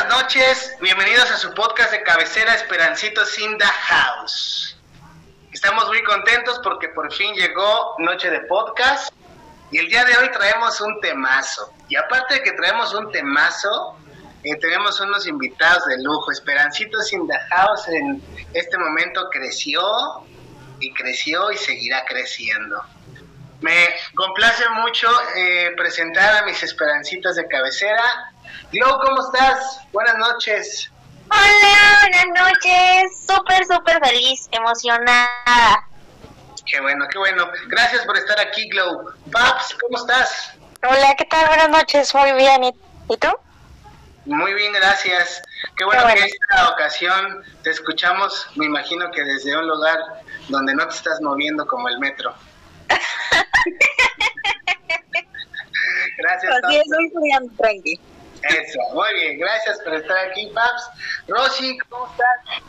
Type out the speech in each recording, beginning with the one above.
Buenas noches, bienvenidos a su podcast de cabecera Esperancitos in the House. Estamos muy contentos porque por fin llegó Noche de Podcast y el día de hoy traemos un temazo. Y aparte de que traemos un temazo, eh, tenemos unos invitados de lujo. Esperancitos in the House en este momento creció y creció y seguirá creciendo. Me complace mucho eh, presentar a mis esperancitas de cabecera. Glow, ¿cómo estás? Buenas noches. Hola, buenas noches. Súper, súper feliz, emocionada. Qué bueno, qué bueno. Gracias por estar aquí, Glow. Paps, ¿cómo estás? Hola, ¿qué tal? Buenas noches. Muy bien. ¿Y, ¿y tú? Muy bien, gracias. Qué bueno, Qué bueno. que esta ocasión te escuchamos, me imagino que desde un lugar donde no te estás moviendo como el metro. gracias. Así es, estudiando tranqui. Eso, muy bien, gracias por estar aquí, Paps. Rosy, ¿cómo estás?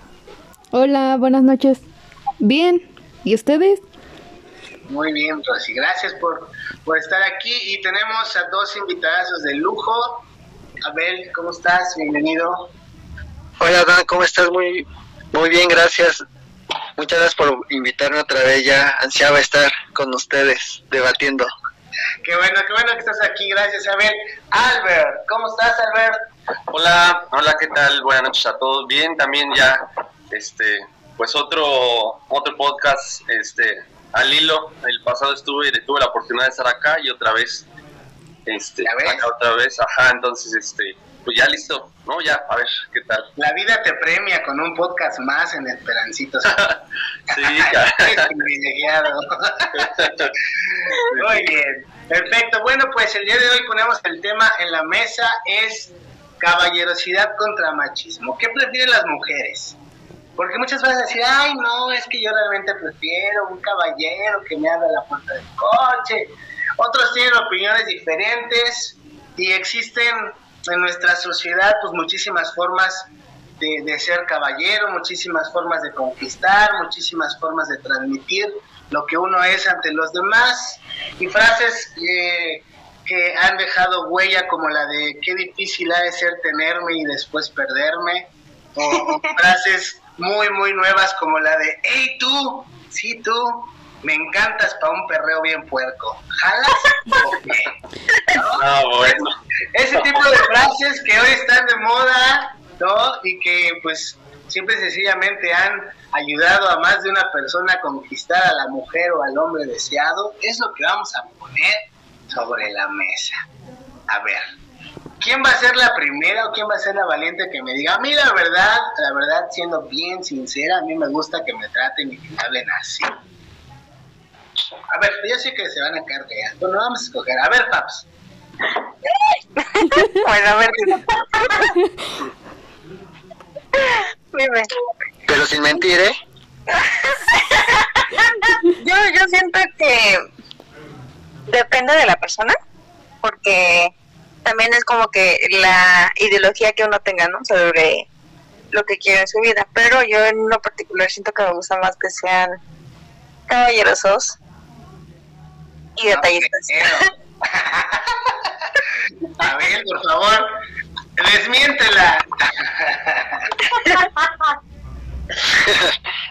Hola, buenas noches. Bien, ¿y ustedes? Muy bien, Rosy, gracias por, por estar aquí y tenemos a dos invitados de lujo. Abel, ¿cómo estás? Bienvenido. Hola Dan, ¿cómo estás? Muy, muy bien, gracias. Muchas gracias por invitarme otra vez. Ya ansiaba estar con ustedes debatiendo. Qué bueno, qué bueno que estás aquí, gracias Abel. Albert, ¿cómo estás Albert? Hola, hola, ¿qué tal? Buenas noches a todos. Bien, también ya, este, pues otro, otro podcast, este, al hilo. El pasado estuve, tuve la oportunidad de estar acá y otra vez, este, acá otra vez, ajá, entonces, este, pues ya listo, ¿no? Ya, a ver, ¿qué tal? La vida te premia con un podcast más en Esperancitos. Sí, privilegiado. Muy bien, perfecto. Bueno, pues el día de hoy ponemos el tema en la mesa, es caballerosidad contra machismo. ¿Qué prefieren las mujeres? Porque muchas veces decir, ay, no, es que yo realmente prefiero un caballero que me abra la puerta del coche. Otros tienen opiniones diferentes y existen en nuestra sociedad pues muchísimas formas de, de ser caballero, muchísimas formas de conquistar, muchísimas formas de transmitir lo que uno es ante los demás y frases eh, que han dejado huella como la de qué difícil ha de ser tenerme y después perderme o, o frases muy muy nuevas como la de hey tú, sí tú, me encantas para un perreo bien puerco, jalas o qué?" ¿No? Ah, bueno. Ese tipo de frases que hoy están de moda, ¿no? Y que pues simple y sencillamente han ayudado a más de una persona a conquistar a la mujer o al hombre deseado, es lo que vamos a poner sobre la mesa. A ver, ¿quién va a ser la primera o quién va a ser la valiente que me diga? A mí la verdad, la verdad, siendo bien sincera, a mí me gusta que me traten y que me hablen así. A ver, yo sé que se van a caer de algo, no vamos a escoger. A ver, Paps. Bueno, a ver. Dime. Pero sin mentir, ¿eh? Yo, yo siento que depende de la persona, porque también es como que la ideología que uno tenga, ¿no? Sobre lo que quiere en su vida. Pero yo en lo particular siento que me gusta más que sean caballerosos y detallistas. A ver, por favor, desmiéntela.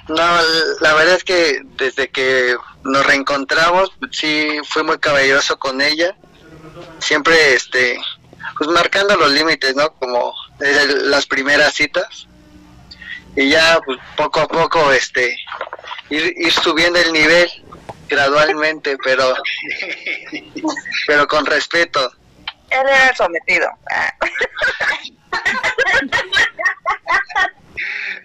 No, la verdad es que desde que nos reencontramos, sí fui muy caballeroso con ella. Siempre, este, pues marcando los límites, ¿no? Como desde las primeras citas. Y ya, pues poco a poco, este, ir, ir subiendo el nivel gradualmente, pero, pero con respeto. Él era el sometido.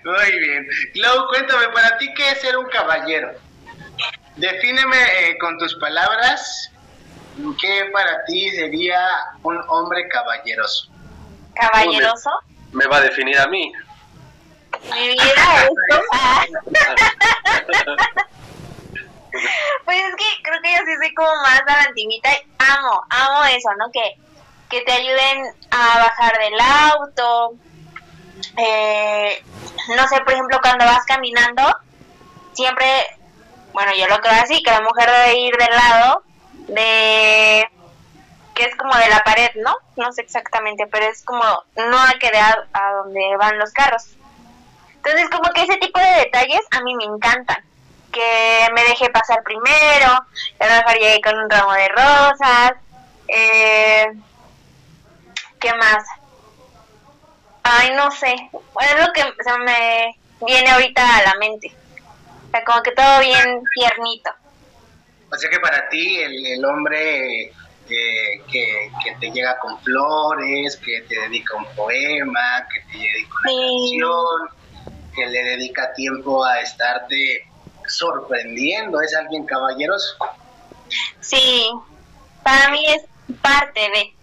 Muy bien. Clau, cuéntame, para ti, ¿qué es ser un caballero? Defíneme eh, con tus palabras qué para ti sería un hombre caballeroso. Caballeroso. Me va a definir a mí. Mi vida esto. Pues es que creo que yo sí soy como más a la antigüita amo, amo eso, ¿no? Que, que te ayuden a bajar del auto. Eh, no sé, por ejemplo, cuando vas caminando, siempre, bueno, yo lo creo así, que la mujer debe ir del lado de que es como de la pared, ¿no? No sé exactamente, pero es como no a quedar a donde van los carros. Entonces, como que ese tipo de detalles a mí me encantan. Que me deje pasar primero, a lo mejor con un ramo de rosas. Eh, ¿Qué más? Ay, no sé. Bueno, es lo que se me viene ahorita a la mente. O sea, como que todo bien tiernito. O sea que para ti el, el hombre eh, que, que te llega con flores, que te dedica un poema, que te dedica una Sí. canción, que le dedica tiempo a estarte sorprendiendo, es alguien caballeroso. Sí, para mí es parte de.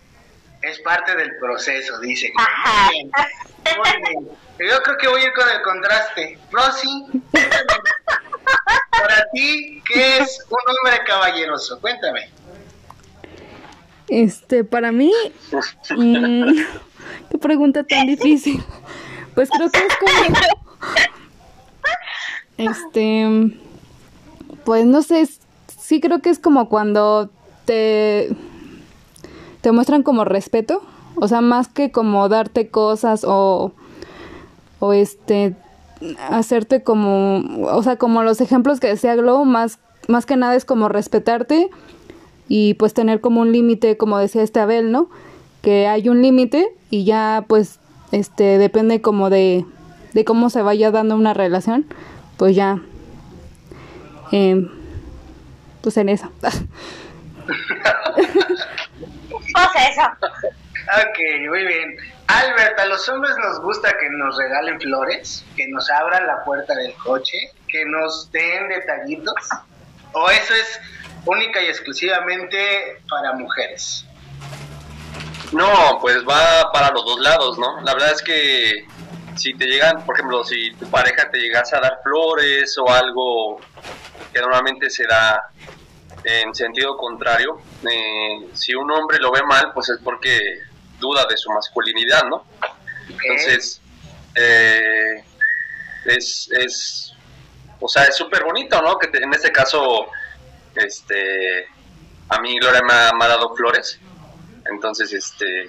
Es parte del proceso, dice. Ajá. Muy bien, muy bien. Yo creo que voy a ir con el contraste. Rosy, para ti, ¿qué es un hombre caballeroso? Cuéntame. Este, para mí, mm, qué pregunta tan difícil. Pues creo que es como, este, pues no sé, sí creo que es como cuando te, te muestran como respeto, o sea, más que como darte cosas o, o este, hacerte como, o sea, como los ejemplos que decía Glow, más, más que nada es como respetarte y pues tener como un límite, como decía este Abel, ¿no? Que hay un límite y ya pues este depende como de, de cómo se vaya dando una relación, pues ya em, pues en eso. Eso. Ok, muy bien. Albert, a los hombres nos gusta que nos regalen flores, que nos abran la puerta del coche, que nos den detallitos, o eso es única y exclusivamente para mujeres. No, pues va para los dos lados, ¿no? La verdad es que si te llegan, por ejemplo, si tu pareja te llegase a dar flores o algo que normalmente se da en sentido contrario, eh, si un hombre lo ve mal, pues es porque duda de su masculinidad, ¿no? Entonces, eh, es, es, o sea, es súper bonito, ¿no? Que te- en este caso, este, a mí Gloria me ha, me ha dado flores, entonces, este,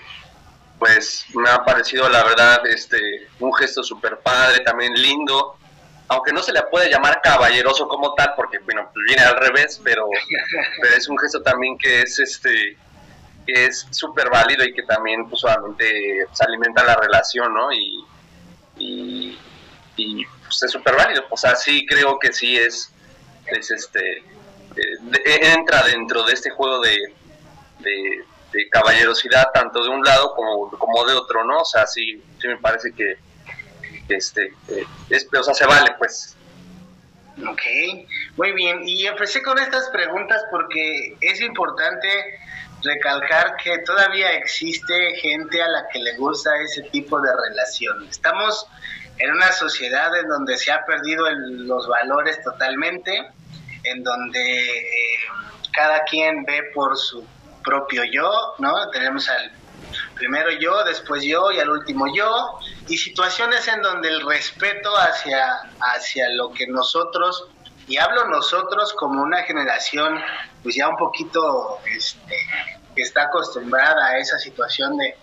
pues me ha parecido, la verdad, este, un gesto súper padre, también lindo, aunque no se le puede llamar caballeroso como tal, porque, bueno, pues viene al revés, pero, pero es un gesto también que es, este, que es súper válido y que también, pues, solamente se alimenta la relación, ¿no? Y, y, y, pues, es súper válido, o sea, sí creo que sí es, es este, eh, de- entra dentro de este juego de, de, de caballerosidad tanto de un lado como, como de otro, ¿no? O sea, sí, sí me parece que este, es, o sea, se vale, pues. Ok, muy bien. Y empecé con estas preguntas porque es importante recalcar que todavía existe gente a la que le gusta ese tipo de relación. Estamos en una sociedad en donde se ha perdido el- los valores totalmente, en donde eh, cada quien ve por su propio yo, ¿no? Tenemos al primero yo, después yo y al último yo, y situaciones en donde el respeto hacia, hacia lo que nosotros, y hablo nosotros como una generación, pues ya un poquito este, que está acostumbrada a esa situación de,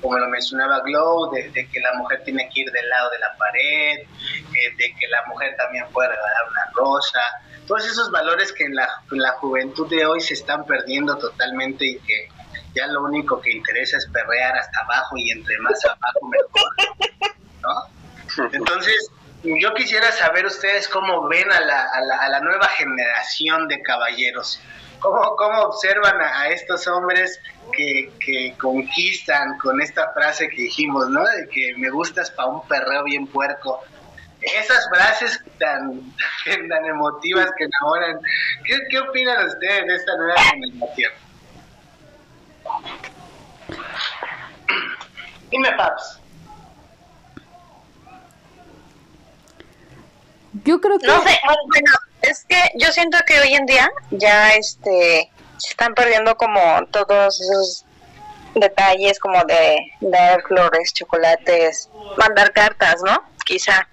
como lo mencionaba Glow, de, de que la mujer tiene que ir del lado de la pared, eh, de que la mujer también puede regalar una rosa, todos esos valores que en la, en la juventud de hoy se están perdiendo totalmente y que ya lo único que interesa es perrear hasta abajo y entre más abajo mejor, ¿no? Entonces, yo quisiera saber ustedes cómo ven a la, a la, a la nueva generación de caballeros, cómo, cómo observan a, a estos hombres que, que conquistan con esta frase que dijimos, ¿no? De que me gustas para un perreo bien puerco. Esas frases tan, tan emotivas que enamoran. ¿Qué, ¿Qué opinan ustedes de esta nueva generación? Dime, Paps. Yo creo que No sé, bueno, es que yo siento que hoy en día ya este se están perdiendo como todos esos detalles como de dar flores, chocolates, mandar cartas, ¿no? Quizá.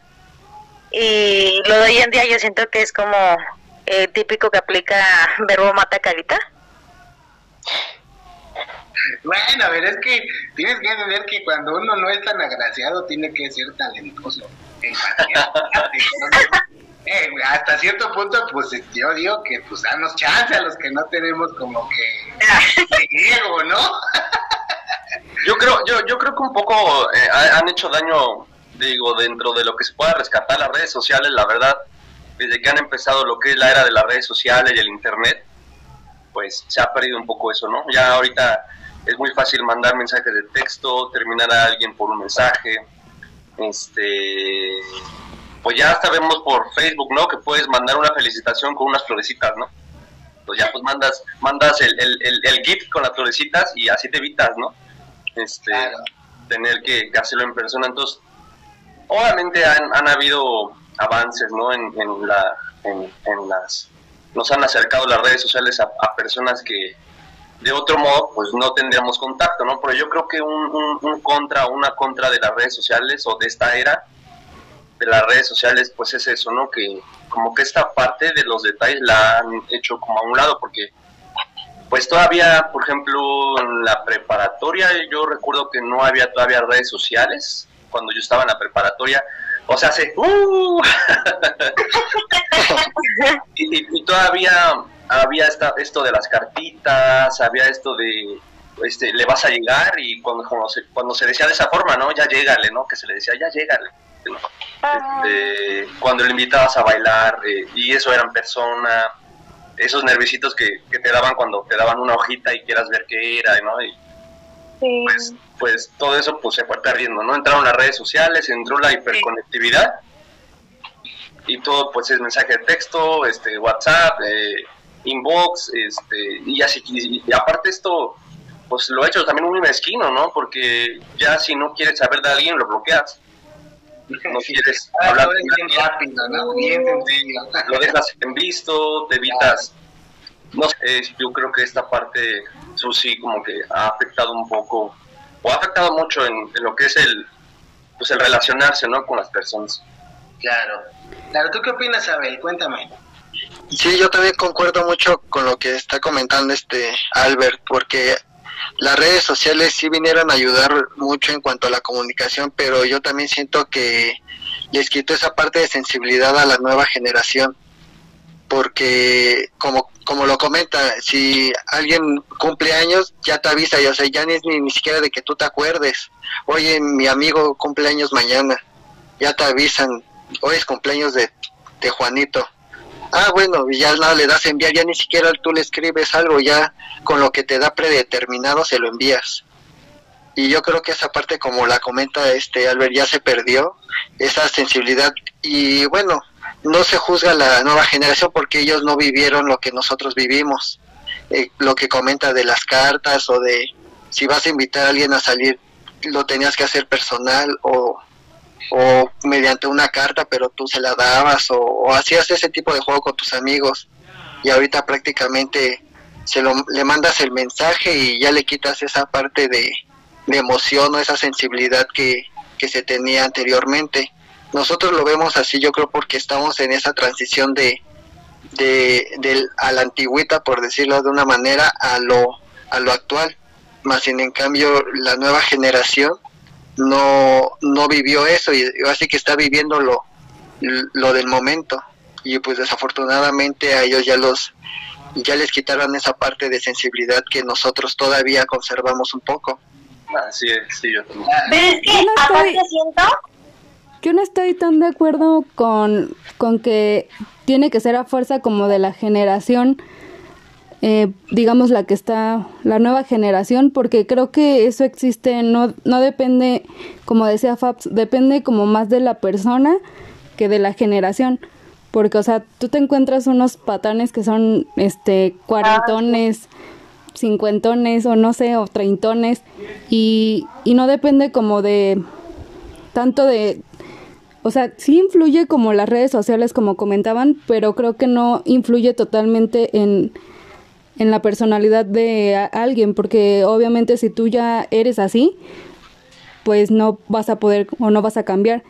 Y lo de hoy en día yo siento que es como eh, típico que aplica verbo mata carita. Bueno, a ver, es que tienes que entender que cuando uno no es tan agraciado, tiene que ser talentoso. Eh, hasta cierto punto, pues yo digo que pues danos chance a los que no tenemos como que ego, ¿no? yo creo, yo, yo creo que un poco eh, han hecho daño, digo, dentro de lo que se pueda rescatar las redes sociales, la verdad, desde que han empezado lo que es la era de las redes sociales y el internet, pues se ha perdido un poco eso, ¿no? Ya ahorita es muy fácil mandar mensajes de texto, terminar a alguien por un mensaje, este pues ya hasta vemos por Facebook, ¿no? Que puedes mandar una felicitación con unas florecitas, ¿no? Pues ya pues mandas, mandas el, el, el, gift con las florecitas y así te evitas, ¿no? Este, tener que, hacerlo en persona. Entonces, obviamente han, han habido avances, ¿no? En, en, la, las, nos han acercado las redes sociales a, a, personas que de otro modo, pues no tendríamos contacto, ¿no? Pero yo creo que un, un, un contra, una contra de las redes sociales o de esta era de las redes sociales, pues es eso, ¿no? Que como que esta parte de los detalles la han hecho como a un lado, porque pues todavía, por ejemplo, en la preparatoria, yo recuerdo que no había todavía redes sociales cuando yo estaba en la preparatoria. O sea, hace... ¡uh! y, todavía había esta, esto de las cartitas, había esto de este, le vas a llegar y cuando, cuando, se, cuando se decía de esa forma, ¿no? Ya llégale, ¿no? Que se le decía, ya llégale. Este, cuando le invitabas a bailar eh, y eso eran persona, esos nervisitos que, te daban cuando te daban una hojita y quieras ver qué era, ¿no? Y, pues, pues todo eso pues se fue perdiendo, ¿no? Entraron las redes sociales, entró la hiperconectividad. Y todo pues es mensaje de texto, este WhatsApp, eh, inbox, este y así y aparte esto pues lo ha hecho también muy mezquino, ¿no? Porque ya si no quieres saber de alguien lo bloqueas. No quieres ah, hablar bien rápido, ¿no? Bien Lo dejas en visto, te evitas. No sé, yo creo que esta parte, Susi, como que ha afectado un poco, o ha afectado mucho en, lo que es el, pues el relacionarse, ¿no? Con las personas. Claro. Claro, ¿tú qué opinas, Abel? Cuéntame. Sí, yo también concuerdo mucho con lo que está comentando este Albert, porque las redes sociales sí vinieron a ayudar mucho en cuanto a la comunicación, pero yo también siento que les quito esa parte de sensibilidad a la nueva generación, porque como, como lo comenta, si alguien cumple años, ya te avisa, ya, o sea, ya ni, ni, siquiera de que tú te acuerdes, oye, mi amigo cumple años mañana, ya te avisan, hoy es cumpleaños de, de Juanito, ah, bueno, ya nada le das a enviar, ya ni siquiera tú le escribes algo, ya con lo que te da predeterminado se lo envías. Y yo creo que esa parte, como la comenta este Albert, ya se perdió, esa sensibilidad. Y bueno, no se juzga la nueva generación porque ellos no vivieron lo que nosotros vivimos. Eh, lo que comenta de las cartas o de si vas a invitar a alguien a salir, lo tenías que hacer personal o o mediante una carta, pero tú se la dabas o, hacías ese tipo de juego con tus amigos y ahorita prácticamente se lo, le mandas el mensaje y ya le quitas esa parte de, emoción o esa sensibilidad que, que se tenía anteriormente. Nosotros lo vemos así, yo creo, porque estamos en esa transición de, de, de a la antigüita, por decirlo de una manera, a lo, a lo actual. Más sin en cambio, la nueva generación no, no vivió eso y así que está viviendo lo, lo del momento y pues desafortunadamente a ellos ya los ya les quitaron esa parte de sensibilidad que nosotros todavía conservamos un poco. Así es, sí, yo también. Yo no estoy tan de acuerdo con, con que tiene que ser a fuerza como de la generación eh, digamos, la que está, la nueva generación, porque creo que eso existe, no, no depende, como decía Fabs, depende como más de la persona que de la generación. Porque, o sea, tú te encuentras unos patanes que son, este, cuarentones, cincuentones, o no sé, o treintones, y, y no depende como de, tanto de, o sea, sí influye como las redes sociales, como comentaban, pero creo que no influye totalmente en en la personalidad de alguien, porque obviamente si tú ya eres así, pues no vas a poder o no vas a cambiar.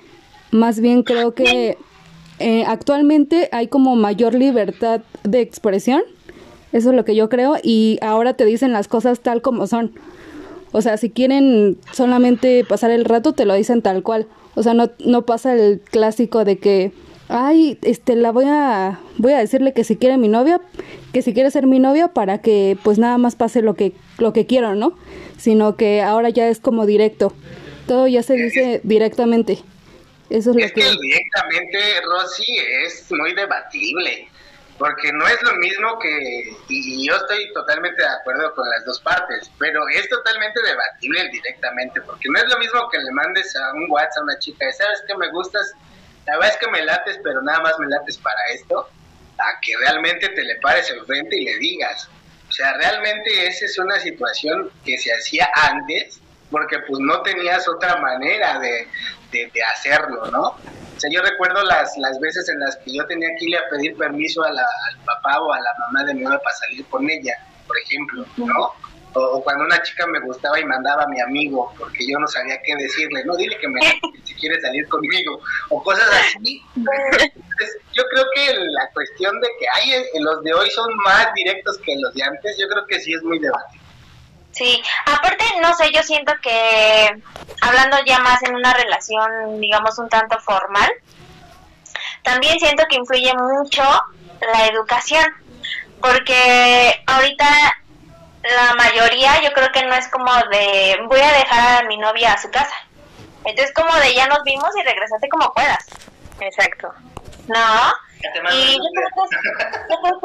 Más bien creo que eh, actualmente hay como mayor libertad de expresión Eso es lo que yo creo y ahora te dicen las cosas tal como son. O sea, si quieren solamente pasar el rato, te lo dicen tal cual. O sea, no, no pasa el clásico de que, ay, este, la voy a, voy a decirle que si quiere mi novia, que si quiere ser mi novia para que pues nada más pase lo que, lo que quiero, ¿no? Sino que ahora ya es como directo. Todo ya se dice directamente. Eso es, es lo que... que directamente, Rosy, es muy debatible porque no es lo mismo que, y, yo estoy totalmente de acuerdo con las dos partes, pero es totalmente debatible directamente, porque no es lo mismo que le mandes a un WhatsApp a una chica, sabes que me gustas, la verdad es que me lates, pero nada más me lates para esto, a que realmente te le pares enfrente y le digas. O sea, realmente esa es una situación que se hacía antes, porque pues no tenías otra manera de, de, hacerlo, ¿no? O sea, yo recuerdo las, las veces en las que yo tenía que ir a pedir permiso a la, al papá o a la mamá de mi novia para salir con ella, por ejemplo, ¿no? O, cuando una chica me gustaba y mandaba a mi amigo porque yo no sabía qué decirle, no, dile que me si quiere salir conmigo, o cosas así. yo creo que la cuestión de que hay, los de hoy son más directos que los de antes, yo creo que sí es muy debatible. Sí, aparte, no sé, yo siento que hablando ya más en una relación, digamos, un tanto formal, también siento que influye mucho la educación, porque ahorita la mayoría yo creo que no es como de voy a dejar a mi novia a su casa. Entonces como de ya nos vimos y regresate como puedas. Exacto. ¿No? Y yo creo,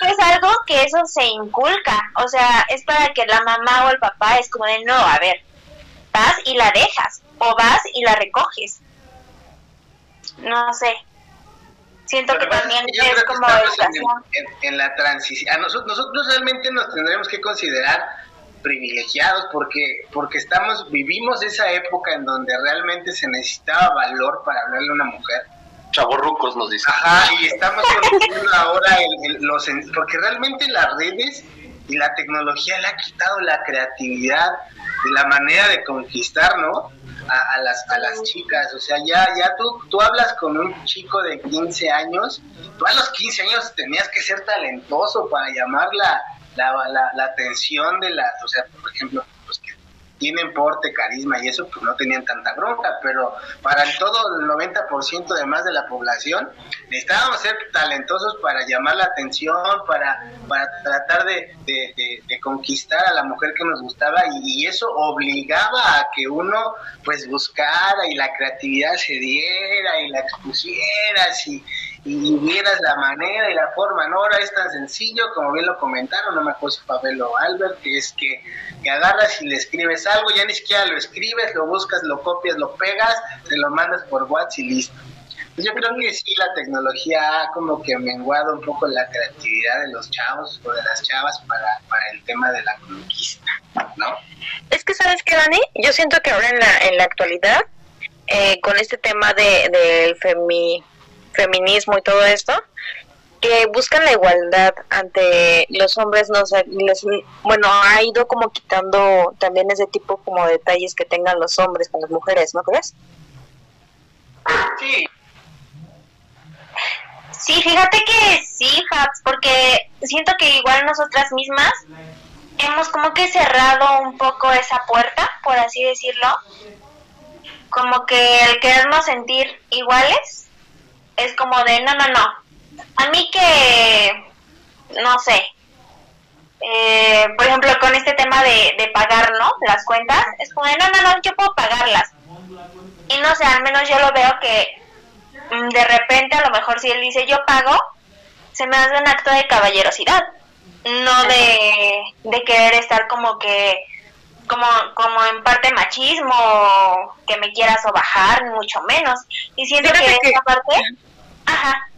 que es, algo que eso se inculca, o sea, es para que la mamá o el papá es como de, no, a ver, vas y la dejas, o vas y la recoges. No sé. Siento que también es, como educación. En, la transición, a nosotros, nosotros realmente nos tendremos que considerar privilegiados porque porque estamos vivimos esa época en donde realmente se necesitaba valor para hablarle a una mujer chavorrucos nos dicen. Ajá, y estamos conociendo ahora los, porque realmente las redes y la tecnología le ha quitado la creatividad de la manera de conquistar, ¿no? A, las, a las chicas, o sea, ya, ya tú, tú hablas con un chico de 15 años, tú a los 15 años tenías que ser talentoso para llamar la, la, la, la atención de las, o sea, por ejemplo, tienen porte, carisma y eso, pues no tenían tanta bronca, pero para el todo el 90% de más de la población necesitábamos ser talentosos para llamar la atención, para, para tratar de, conquistar a la mujer que nos gustaba y, eso obligaba a que uno pues buscara y la creatividad se diera y la expusieras y, y vieras la manera y la forma, ¿no? Ahora es tan sencillo, como bien lo comentaron, no me acuerdo si Pavel o Albert, que es que, que, agarras y le escribes algo, ya ni siquiera lo escribes, lo buscas, lo copias, lo pegas, te lo mandas por WhatsApp y listo. Pues yo creo que sí, la tecnología ha como que menguado un poco la creatividad de los chavos o de las chavas para, para el tema de la conquista, ¿no? Es que, ¿sabes qué, Dani? Yo siento que ahora en la, en la actualidad, eh, con este tema del de, femi feminismo y todo esto, que buscan la igualdad ante los hombres, no sé, bueno, ha ido como quitando también ese tipo como detalles que tengan los hombres con las mujeres, ¿no crees? Sí. Sí, fíjate que sí, Fabs, porque siento que igual nosotras mismas hemos como que cerrado un poco esa puerta, por así decirlo, como que el querernos sentir iguales es como de, no, no, no. A mí que, no sé, eh, por ejemplo, con este tema de, de pagar, ¿no? Las cuentas, es como de, no, no, no, yo puedo pagarlas. Y no sé, al menos yo lo veo que mm, de repente, a lo mejor si él dice yo pago, se me hace un acto de caballerosidad, no de, de querer estar como que como, como en parte machismo, que me quieras o bajar, mucho menos. Y siento que, que esa parte Ajá.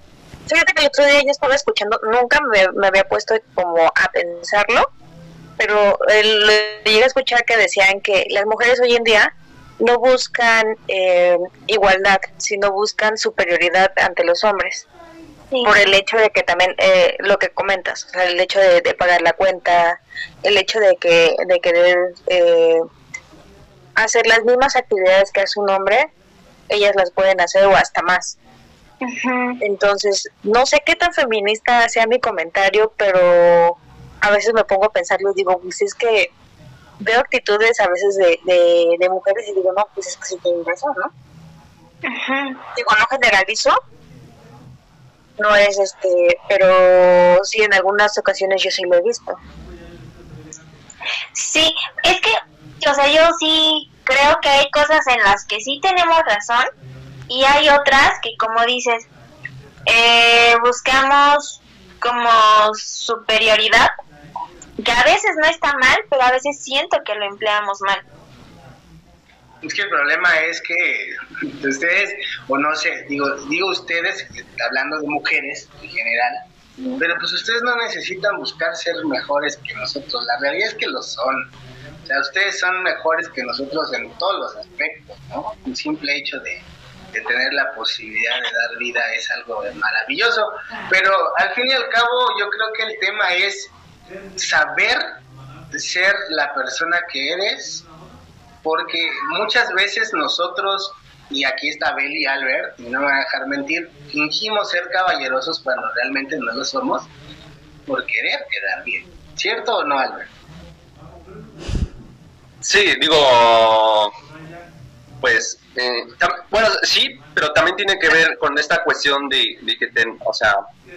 Fíjate que el otro día yo estaba escuchando, nunca me, había puesto como a pensarlo, pero le llegué a escuchar que decían que las mujeres hoy en día no buscan eh, igualdad, sino buscan superioridad ante los hombres. Por el hecho de que también, eh, lo que comentas, o sea, el hecho de, pagar la cuenta, el hecho de que de querer eh, hacer las mismas actividades que hace un hombre, ellas las pueden hacer o hasta más Entonces, no sé qué tan feminista sea mi comentario, pero a veces me pongo a pensarlo y digo, pues es que veo actitudes a veces de, de, mujeres y digo, no, pues es que sí tienen razón, ¿no? Digo, no generalizo, no es este, pero sí en algunas ocasiones yo sí lo he visto. Sí, es que, o sea, yo sí creo que hay cosas en las que sí tenemos razón y hay otras que, como dices, eh, buscamos como superioridad, que a veces no está mal, pero a veces siento que lo empleamos mal. Es que el problema es que ustedes, o no sé, digo, digo ustedes, hablando de mujeres en general, pero pues ustedes no necesitan buscar ser mejores que nosotros, la realidad es que lo son. O sea, ustedes son mejores que nosotros en todos los aspectos, ¿no? Un simple hecho de, de tener la posibilidad de dar vida es algo maravilloso, pero al fin y al cabo yo creo que el tema es saber ser la persona que eres, porque muchas veces nosotros, y aquí está Beli y Albert, y no me van a dejar mentir, fingimos ser caballerosos cuando realmente no lo somos por querer quedar bien. ¿Cierto o no, Albert? Sí, digo, pues, eh, bueno, sí, pero también tiene que ver con esta cuestión de, que te, o sea,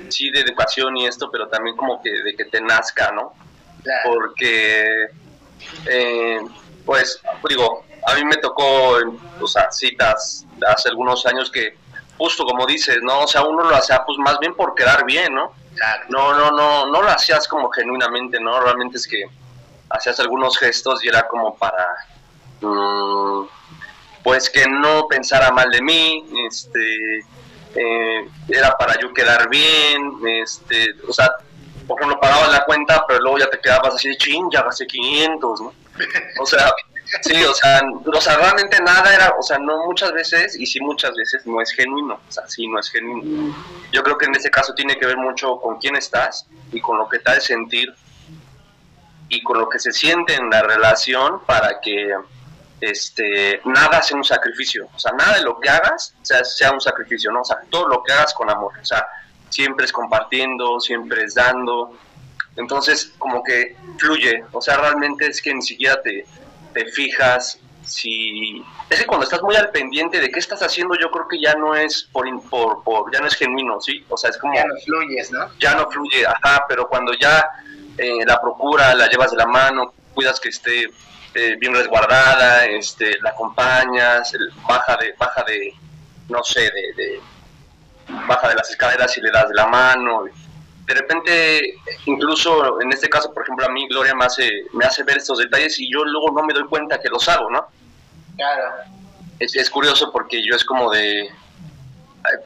sí de educación y esto, pero también como que de que te nazca, ¿no? Porque, eh, pues, digo, a mí me tocó, o sea, citas hace algunos años que, justo como dices, ¿no? O sea, uno lo hacía pues más bien por quedar bien, ¿no? No, no, no, no lo hacías como genuinamente, ¿no? Realmente es que hacías algunos gestos y era como para, mm, pues que no pensara mal de mí, este, eh, era para yo quedar bien, este, o sea, por ejemplo, pagabas la cuenta, pero luego ya te quedabas así de ching, ya gasté 500, ¿no? O sea, sí, o sea, o sea, realmente nada era, o sea, no muchas veces, y sí muchas veces no es genuino, o sea, sí no es genuino. Yo creo que en este caso tiene que ver mucho con quién estás y con lo que te ha de sentir y con lo que se siente en la relación para que este, nada sea un sacrificio, o sea, nada de lo que hagas sea, sea un sacrificio, ¿no? O sea, todo lo que hagas con amor, o sea, siempre es compartiendo, siempre es dando, entonces como que fluye, o sea, realmente es que ni siquiera te, te fijas si es que cuando estás muy al pendiente de qué estás haciendo yo creo que ya no es por, por, por ya no es genuino sí o sea es como ya no fluyes no ya no fluye ajá pero cuando ya eh, la procura la llevas de la mano cuidas que esté eh, bien resguardada, este, la acompañas, baja de, baja de, no sé, de, baja de las escaleras y le das de la mano. De repente, incluso en este caso, por ejemplo, a mí Gloria me hace, me hace ver estos detalles y yo luego no me doy cuenta que los hago, ¿no? Claro. Es, es curioso porque yo es como de,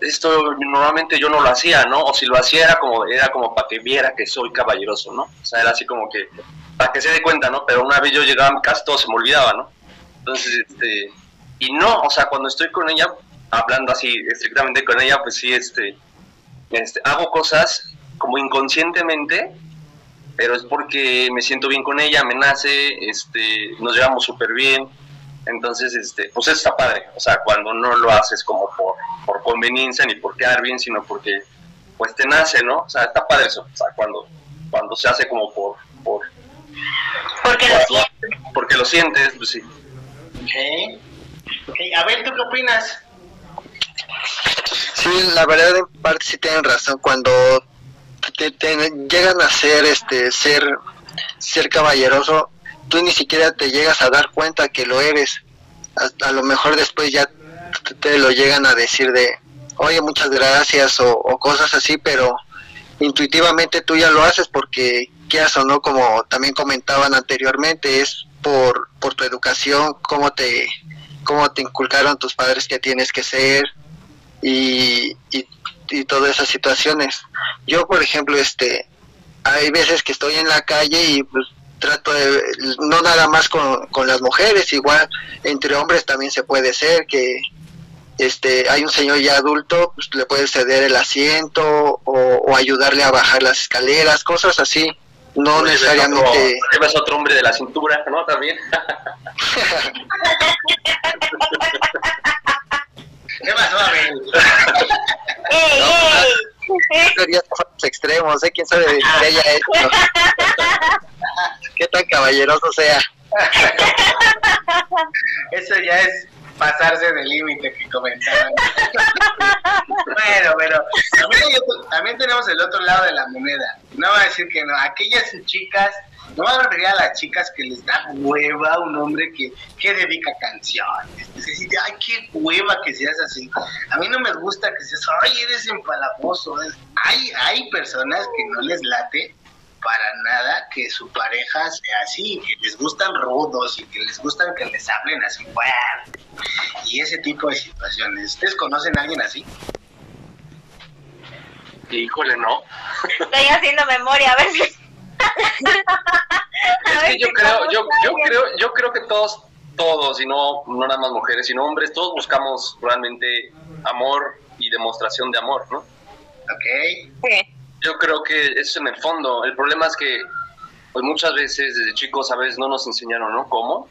esto normalmente yo no lo hacía, ¿no? O si lo hacía era como, era como para que viera que soy caballeroso, ¿no? O sea, era así como que, para que se dé cuenta, ¿no? Pero una vez yo llegaba a mi se me olvidaba, ¿no? Entonces, este, y no, o sea, cuando estoy con ella, hablando así estrictamente con ella, pues sí, este, este hago cosas como inconscientemente, pero es porque me siento bien con ella, me nace, este, nos llevamos súper bien, entonces, este, pues está padre, o sea, cuando no lo haces como por, por conveniencia ni por quedar bien, sino porque pues te nace, ¿no? O sea, está padre eso, o sea, cuando, cuando se hace como por... por porque lo sientes. Porque lo sientes, pues sí. Ok. okay. A ver, ¿tú qué opinas? Sí, la verdad en parte sí tienen razón. Cuando te, llegan a ser, este, ser, ser caballeroso, tú ni siquiera te llegas a dar cuenta que lo eres. A, lo mejor después ya te lo llegan a decir de, oye, muchas gracias o, cosas así, pero intuitivamente tú ya lo haces porque, qué o no, como también comentaban anteriormente, es por, por tu educación, cómo te, cómo te inculcaron tus padres que tienes que ser y, y, y todas esas situaciones. Yo, por ejemplo, este, hay veces que estoy en la calle y pues trato de, no nada más con, con las mujeres, igual entre hombres también se puede ser que este hay un señor ya adulto, pues le puede ceder el asiento o, ayudarle a bajar las escaleras, cosas así. No necesariamente. Llevas otro, otro hombre de la cintura, ¿no? También. ¿Qué pasó, ya los extremos, ¿eh? ¿Quién sabe qué haya hecho? qué tan caballeroso sea. Eso ya es pasarse del límite que comentaban. bueno, pero también, también tenemos el otro lado de la moneda. No va a decir que no. Aquellas chicas, no va a referir a las chicas que les da hueva un hombre que, que dedica canciones. Es decir, ay, qué hueva que seas así. A mí no me gusta que seas, ay, eres empalagoso. Hay, hay personas que no les late para nada que su pareja sea así, que les gustan rudos y que les gustan que les hablen así fuerte y ese tipo de situaciones. ¿Ustedes conocen a alguien así? Híjole, no. Estoy haciendo memoria, a ver si. Es que yo creo, yo, creo, yo creo que todos, todos, y no, no nada más mujeres, sino hombres, todos buscamos realmente amor y demostración de amor, ¿no? ¿Ok? Sí. Yo creo que eso es en el fondo. El problema es que, pues muchas veces desde chicos a veces no nos enseñaron, ¿no? ¿Cómo?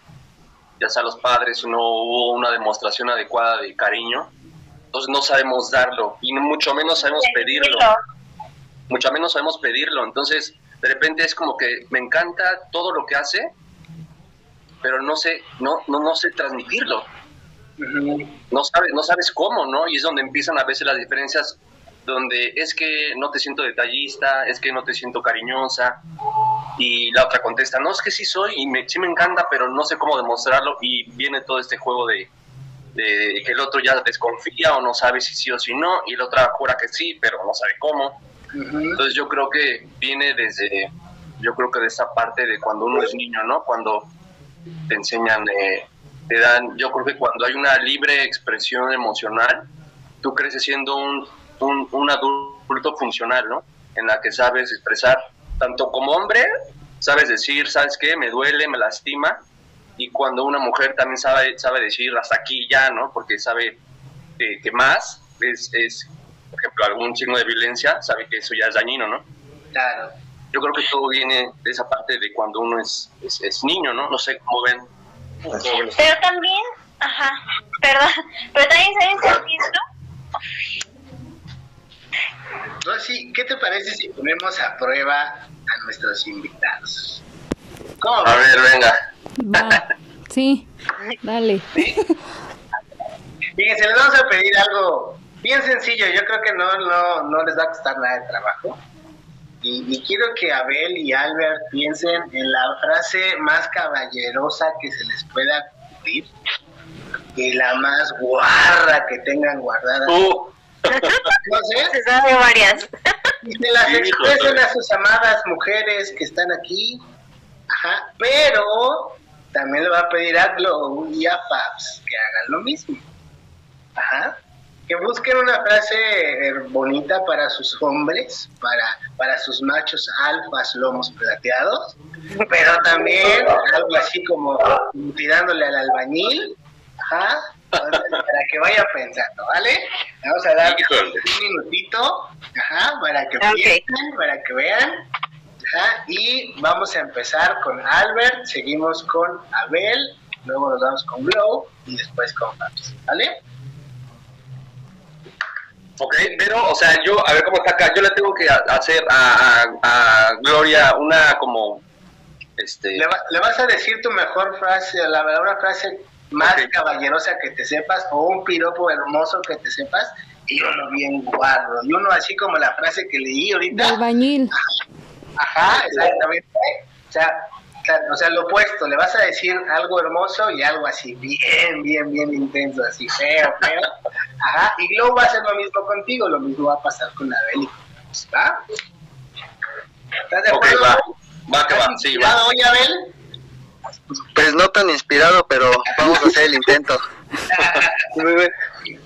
Ya sea los padres, no hubo una demostración adecuada de cariño. Entonces no sabemos darlo y mucho menos sabemos pedirlo. Mucho menos sabemos pedirlo. Entonces, de repente es como que me encanta todo lo que hace, pero no sé, no, no, no sé transmitirlo no sabes, no sabes cómo, ¿no? Y es donde empiezan a veces las diferencias, donde es que no te siento detallista, es que no te siento cariñosa, y la otra contesta, no, es que sí soy, y me, sí me encanta, pero no sé cómo demostrarlo, y viene todo este juego de, de que el otro ya desconfía o no sabe si sí o si no, y la otra jura que sí, pero no sabe cómo. Entonces yo creo que viene desde, yo creo que de esa parte de cuando uno es niño, ¿no? Cuando te enseñan, eh, te dan, yo creo que cuando hay una libre expresión emocional, tú creces siendo un, un, adulto funcional, ¿no? En la que sabes expresar, tanto como hombre, sabes decir, ¿sabes qué? Me duele, me lastima, y cuando una mujer también sabe, sabe decir hasta aquí ya, ¿no? Porque sabe que, que más es, es, por ejemplo, algún signo de violencia, sabe que eso ya es dañino, ¿no? Claro. Yo creo que todo viene de esa parte de cuando uno es, es, es niño, ¿no? No sé cómo ven. Pero también, ajá, perdón, pero también saben pienso Rosy, ¿qué te parece si ponemos a prueba a nuestros invitados? ¿Cómo A ver, venga. Va. Sí, dale. Fíjense, les vamos a pedir algo bien sencillo. Yo creo que no, no, no les va a costar nada de trabajo. Y, y quiero que Abel y Albert piensen en la frase más caballerosa que se les pueda ocurrir y la más guarra que tengan guardada. Uh, No sé, Se sabe varias. y se las expresen a sus amadas mujeres que están aquí. Ajá, pero también le va a pedir a Glow y a Fabs que hagan lo mismo. Ajá. Que busquen una frase eh, bonita para sus hombres, para, para sus machos alfas lomos plateados, pero también algo así como tirándole al albañil, ajá, para que vayan pensando, ¿vale? Vamos a dar un minutito, ajá, para que piensen, para que vean, ajá, y vamos a empezar con Albert, seguimos con Abel, luego nos vamos con Glow y después con Fabs, ¿vale? Ok, pero, o sea, yo, a ver cómo está acá. Yo le tengo que hacer a, a, a Gloria una como, este, Le, va- le vas a decir tu mejor frase, la verdad, una frase más caballerosa que te sepas, o un piropo hermoso que te sepas, y uno bien guarro, y uno así como la frase que leí ahorita, albañil. ajá, exactamente, o sea, o sea, o sea, lo opuesto, le vas a decir algo hermoso y algo así, bien, bien, bien intenso, así, feo, feo, ajá, y Glow va a hacer lo mismo contigo, lo mismo va a pasar con Abel y con Fabs, ¿va? ¿Estás de ok, acuerdo? va, va que ¿Estás va, sí, va. hoy, Abel? Pues no tan inspirado, pero vamos a hacer el intento.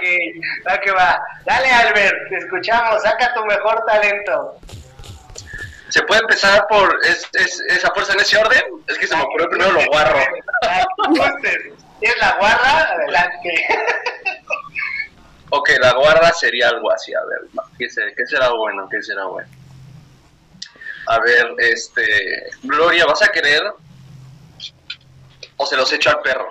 Que, ya que va. Dale, Albert, te escuchamos. Saca tu mejor talento. ¿Se puede empezar por es, es, esa fuerza en ese orden? Es que se me ocurrió primero lo guarro. ¿Tienes la guarra? Adelante. Ok, la guarda sería algo así, a ver, ¿qué será, qué será bueno? ¿Qué será bueno? A ver, este, Gloria, ¿vas a querer o se los echo al perro?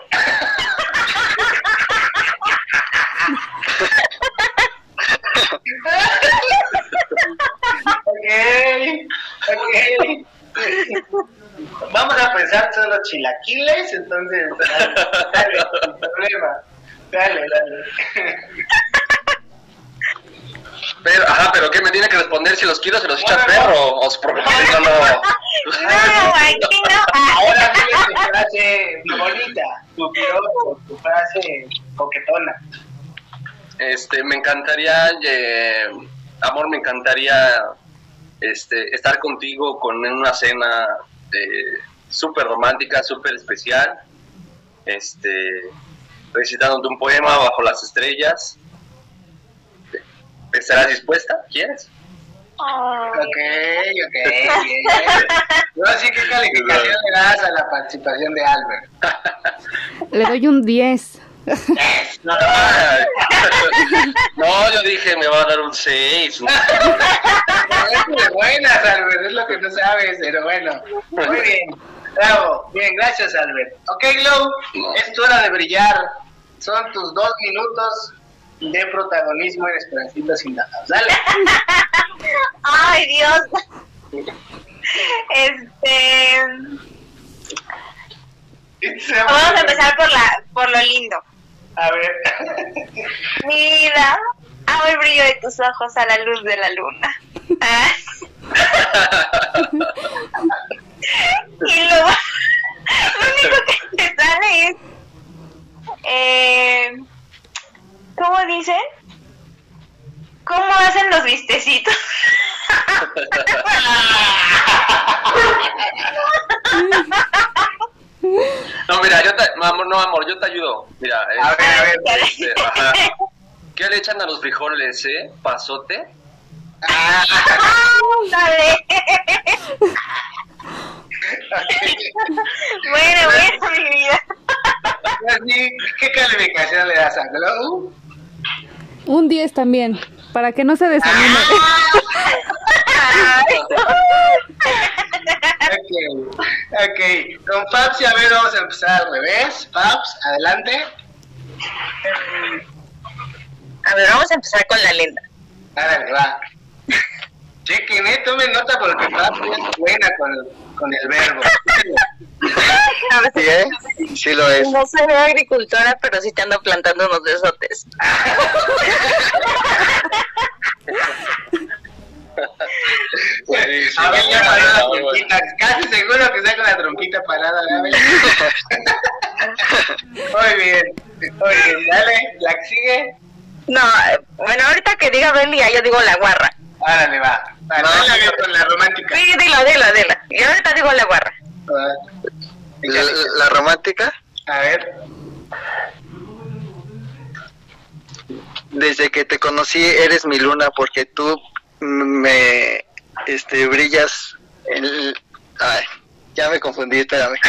Chilaquiles, entonces, dale, sin problema. Dale, dale. Pero, ajá, pero ¿qué me tiene que responder si los quiero se los echa No, no, perro? O s- porque no, no. No, aquí no. Ahora dile tu frase bonita, tu piropo, tu frase coquetona. Este, me encantaría, eh, amor, me encantaría este, estar contigo con una cena eh, súper romántica, súper especial, este, recitándote un poema bajo las estrellas. ¿Estarás dispuesta? ¿Quieres? Ay, Ok, ok, bien. No, así que calificación le das a la participación de Albert. Le doy un 10. No, Ay. No, yo dije, me va a dar un 6. no, es de buenas, Albert, es lo que no sabes, pero bueno. Muy bien, bravo. Bien, gracias, Albert. Ok, Glow, es tu hora de brillar. Son tus dos minutos de protagonismo en Esperancitos Indagados. Dale. Ay, Dios. Este. Vamos a empezar por la por lo lindo. A ver. Mi vida, amo el brillo de tus ojos a la luz de la luna. Ah. y luego, lo único que te sale es. Eh, ¿Cómo dicen? ¿Cómo hacen los vistecitos? No, mira, yo te, no, amor, no, amor, yo te ayudo. Mira, A este, ver, a ver. este, ajá. ¿qué le echan a los frijoles, eh? ¿Pasote? Ah, Dale. Bueno, bueno, mi vida. ¿Qué calificación le das a Glow? Un 10 también, para que no se desanime. Ok, ok. Con Fabs, a ver, vamos a empezar al revés. Fabs, adelante. A ver, vamos a empezar con la linda. Árale, va. Chequen, eh, tomen nota porque Fabs es buena con, con el verbo. Sí, ¿eh? Sí lo es. No soy agricultora, pero sí te ando plantando unos besotes. Sí, sí, A ver, ya bueno, paró la trompita. Casi seguro que está con la trompita parada. a ver. Muy bien, muy bien. Dale, la que sigue. No, bueno, ahorita que diga Belia, yo digo la guarra. Árale, va. Vale, No, dale con la romántica. Sí, dilo, dilo, dilo. Y ahorita digo la guarra. La, la romántica, A ver. desde que te conocí eres mi luna porque tú me este brillas en ay, ya me confundí, espérame.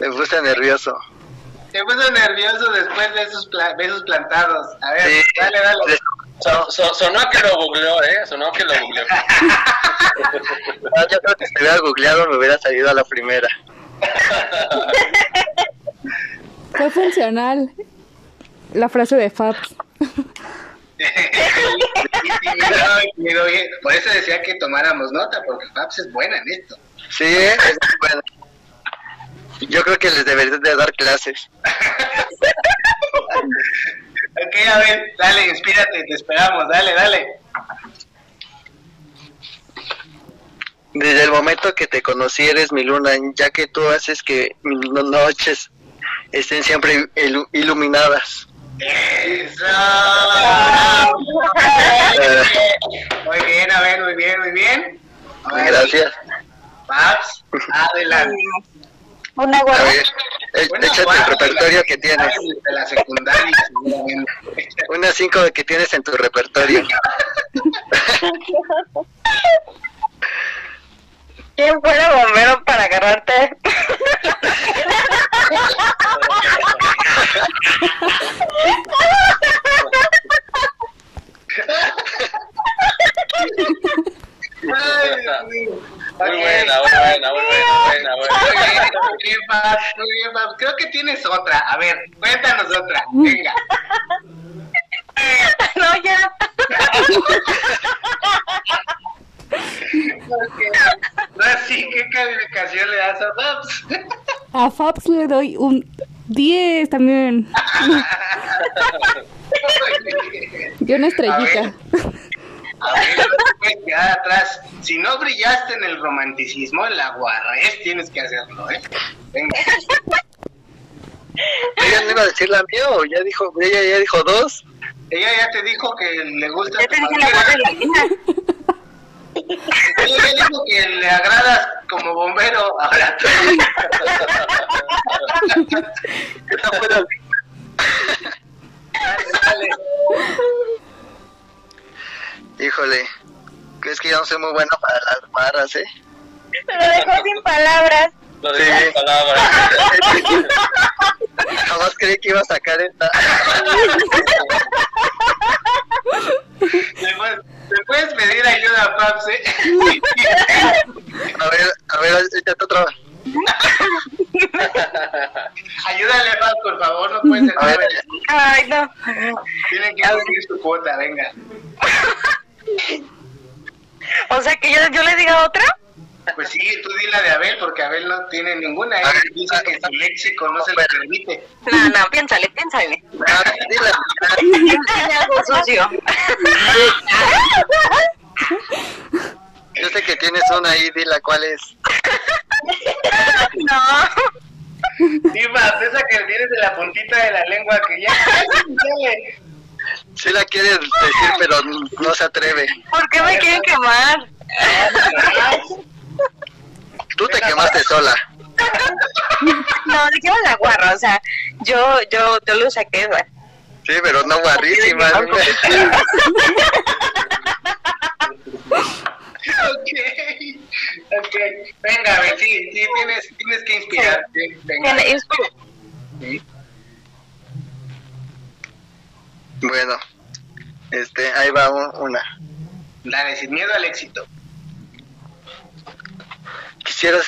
Me puse nervioso. Se puso nervioso después de esos pla- besos plantados. A ver, Sí. dale, dale. So- so- sonó que lo googleó, ¿eh? Sonó que lo googleó. Ah, yo creo que si hubiera googleado me hubiera salido a la primera. Fue funcional la frase de oye, Por eso decía que tomáramos nota, porque Fabs es buena en esto. Sí, es muy bueno. Yo creo que les deberías de dar clases. Ok, a ver, dale, inspírate, te esperamos, dale, dale. Desde el momento que te conocí eres mi luna, ya que tú haces que mis no- noches estén siempre ilu- iluminadas. Eso. Muy bien, a ver, muy bien, muy bien. Ver, gracias. Fabs, adelante. Una A guarra. ver, Bueno, échate el guau, repertorio que tienes. De la secundaria. Unas cinco que tienes en tu repertorio. ¿Quién fuera bombero para agarrarte? Ay. Muy buena, muy buena, muy buena, buena, Muy buena. bien, muy bien, Fabs, muy bien, Fabs. Creo que tienes otra. A ver, cuéntanos otra. Venga. no, ya. No, sí, ¿qué calificación le das a Fabs? A Fabs le doy un 10 también. Yo una estrellita. A ver, no te puedes quedar atrás. Si no brillaste en el romanticismo, en la guarrez tienes que hacerlo, ¿eh? Venga. ¿Ella no iba a decir la mía o ya dijo, ella ya dijo dos? Ella ya te dijo que le gusta Ya te dije la la. Ella ya dijo que le agradas como bombero. Ahora tú. Que no fuera- Dale, dale. Híjole, es que yo no soy muy bueno para las barras, ¿eh? Lo dejó sin palabras. Lo de Sí. las palabras. Jamás creí que iba a sacar esta. Le puedes- pedir ayuda a Fabs, ¿eh? A ver, a ver, échate otra. Ayúdale, Fabs, por favor, no puedes dejarme. Ay, no. Tienen que cumplir su cuota, venga. O sea que yo, yo le diga otra. Pues sí, tú di la de Abel, porque Abel no tiene ninguna. Él dice que su léxico no se le permite. No, no, piénsale, piénsale. ah. Tiene algo sucio. Yo sé que tienes una ahí, dila cuál es. No. Fabs, esa que tienes de la puntita de la lengua que ya... Dale. Sí la quieres decir, pero no se atreve. ¿Por qué me quieren quemar? Tú te quemaste sola. No, dijimos la guarra, o sea, yo, yo, yo lo saqué. güey. Sí, pero no guarrísima. Ok, ok. Venga, Abel, sí, sí, tienes, tienes que inspirarte. Venga. Bueno, este, ahí va un- una. Dale, sin miedo al éxito. Quisieras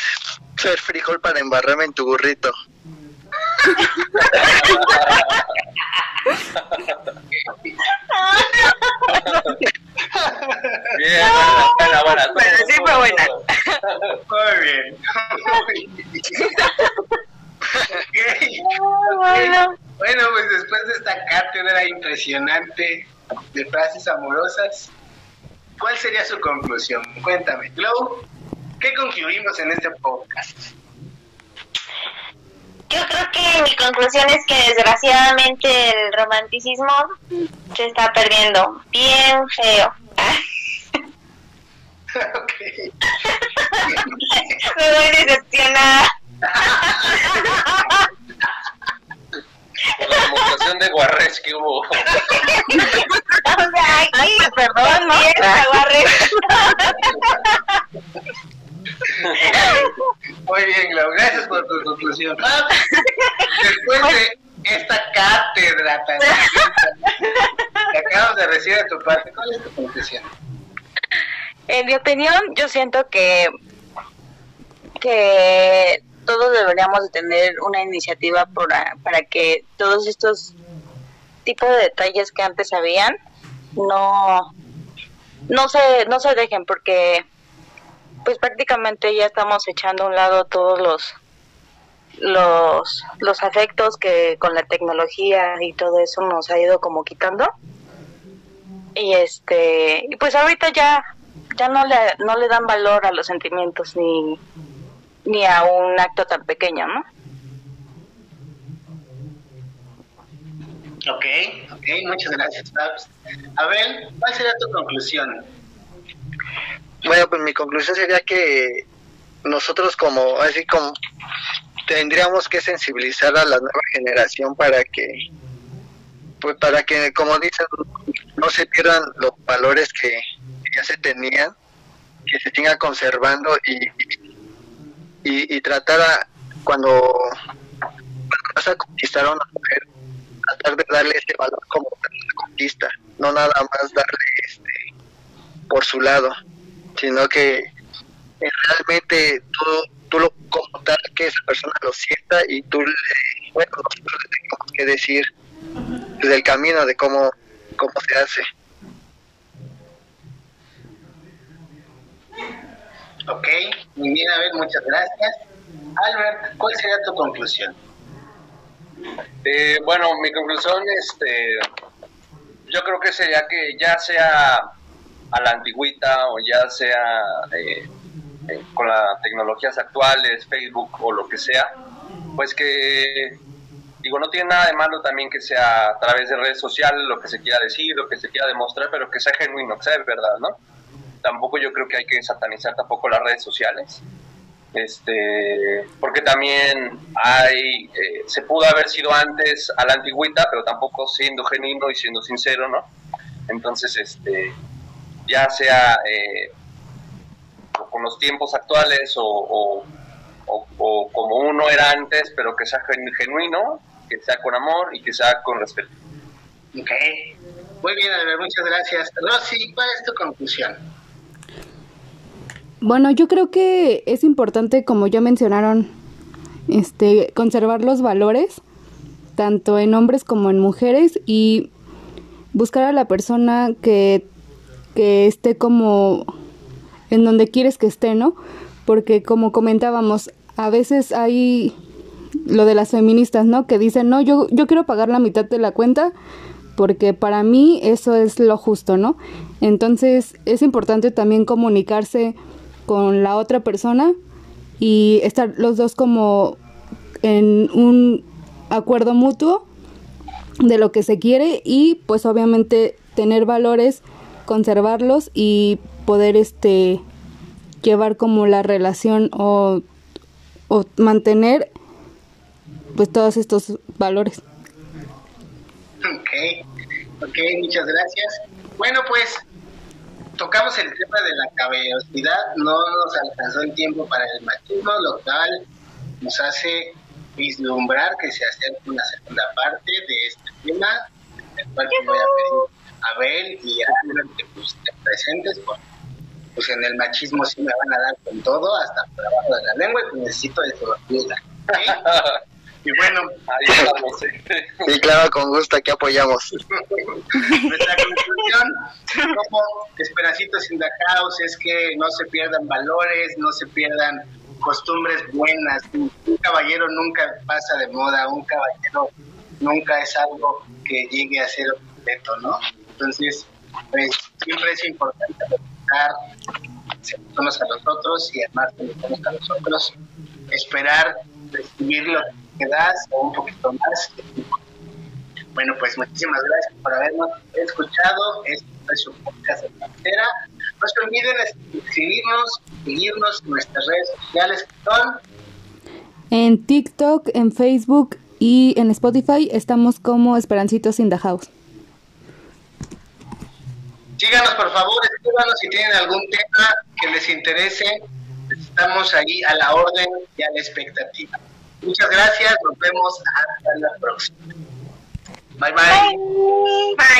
ser frijol para embarrarme en tu burrito. Bien, buena, buena, buena. Pero sí fue buena. Muy bien. Muy bien. Bueno. Bueno, pues después de esta cátedra impresionante de frases amorosas, ¿cuál sería su conclusión? Cuéntame, Glow, ¿qué concluimos en este podcast? Yo creo que mi conclusión es que desgraciadamente el romanticismo se está perdiendo bien feo. Me voy decepcionada. Por la demostración de Guarres que hubo. O sea, aquí Ay, perdón, ¿no? Muy bien, Glow, gracias por tu conclusión. Después de esta cátedra tan que acabamos de recibir de tu parte, ¿cuál es tu conclusión? En mi opinión, yo siento que que todos deberíamos de tener una iniciativa para, para que todos estos tipos de detalles que antes habían no no se no se dejen porque pues prácticamente ya estamos echando a un lado todos los los los afectos que con la tecnología y todo eso nos ha ido como quitando. Y este y pues ahorita ya ya no le no le dan valor a los sentimientos ni ni a un acto tan pequeño no Ok, ok, muchas gracias, Fabs. Abel, ¿cuál sería tu conclusión? Bueno, pues mi conclusión sería que nosotros como, así como tendríamos que sensibilizar a la nueva generación para que, pues para que, como dicen, no se pierdan los valores que ya se tenían, que se sigan conservando y, y, y tratar cuando vas a conquistar a una mujer, tratar de darle ese valor como conquista, no nada más darle este por su lado, sino que eh, realmente tú, tú lo como tal que esa persona lo sienta y tú le, bueno nosotros le tenemos que decir del camino de cómo cómo se hace Ok, muy bien, a ver, muchas gracias. Albert, ¿cuál sería tu conclusión? Eh, bueno, mi conclusión, este, yo creo que sería que ya sea a la antigüita o ya sea eh, eh, con las tecnologías actuales, Facebook o lo que sea, pues que, digo, no tiene nada de malo también que sea a través de redes sociales lo que se quiera decir, lo que se quiera demostrar, pero que sea genuino, que sea verdad, ¿no? Tampoco yo creo que hay que satanizar tampoco las redes sociales este porque también hay eh, se pudo haber sido antes a la antigüita pero tampoco siendo genuino y siendo sincero no entonces este ya sea eh, con los tiempos actuales o, o, como uno era antes pero que sea genuino que sea con amor y que sea con respeto. Ok. Muy bien Albert, muchas gracias. Rosy ¿cuál es tu conclusión? Bueno, yo creo que es importante, como ya mencionaron, este, conservar los valores, tanto en hombres como en mujeres, y buscar a la persona que, que esté como en donde quieres que esté, ¿no? Porque como comentábamos, a veces hay lo de las feministas, ¿no? Que dicen, no, yo, yo quiero pagar la mitad de la cuenta porque para mí eso es lo justo, ¿no? Entonces es importante también comunicarse con la otra persona y estar los dos como en un acuerdo mutuo de lo que se quiere y pues obviamente tener valores, conservarlos y poder este llevar como la relación o, o mantener pues todos estos valores. Ok, ok, muchas gracias. Bueno, pues tocamos el tema de la caballerosidad, no nos alcanzó el tiempo para el machismo, lo cual nos hace vislumbrar que se acerca una segunda parte de este tema, el cual voy a pedir a Abel y a Albert que pues, estén presentes, porque pues en el machismo sí me van a dar con todo, hasta por abajo de la lengua, y pues, necesito de su ayuda. Y bueno, ahí estamos. Sí, claro, con gusto, aquí apoyamos. Nuestra conclusión como Esperancitos in the House es que no se pierdan valores, no se pierdan costumbres buenas. Un caballero nunca pasa de moda, un caballero nunca es algo que llegue a ser objeto, ¿no? Entonces, pues siempre es importante respetar unos a los otros y amarse unos a los otros, esperar recibir lo que das o un poquito más. Bueno, pues muchísimas gracias por habernos escuchado. Este es su podcast de tercera. No se olviden seguirnos, seguirnos en nuestras redes sociales que son en TikTok, en Facebook y en Spotify estamos como Esperancitos in the House. Síganos por favor, escríbanos si tienen algún tema que les interese. Estamos ahí a la orden y a la expectativa. Muchas gracias, nos vemos hasta la próxima. bye. Bye. bye.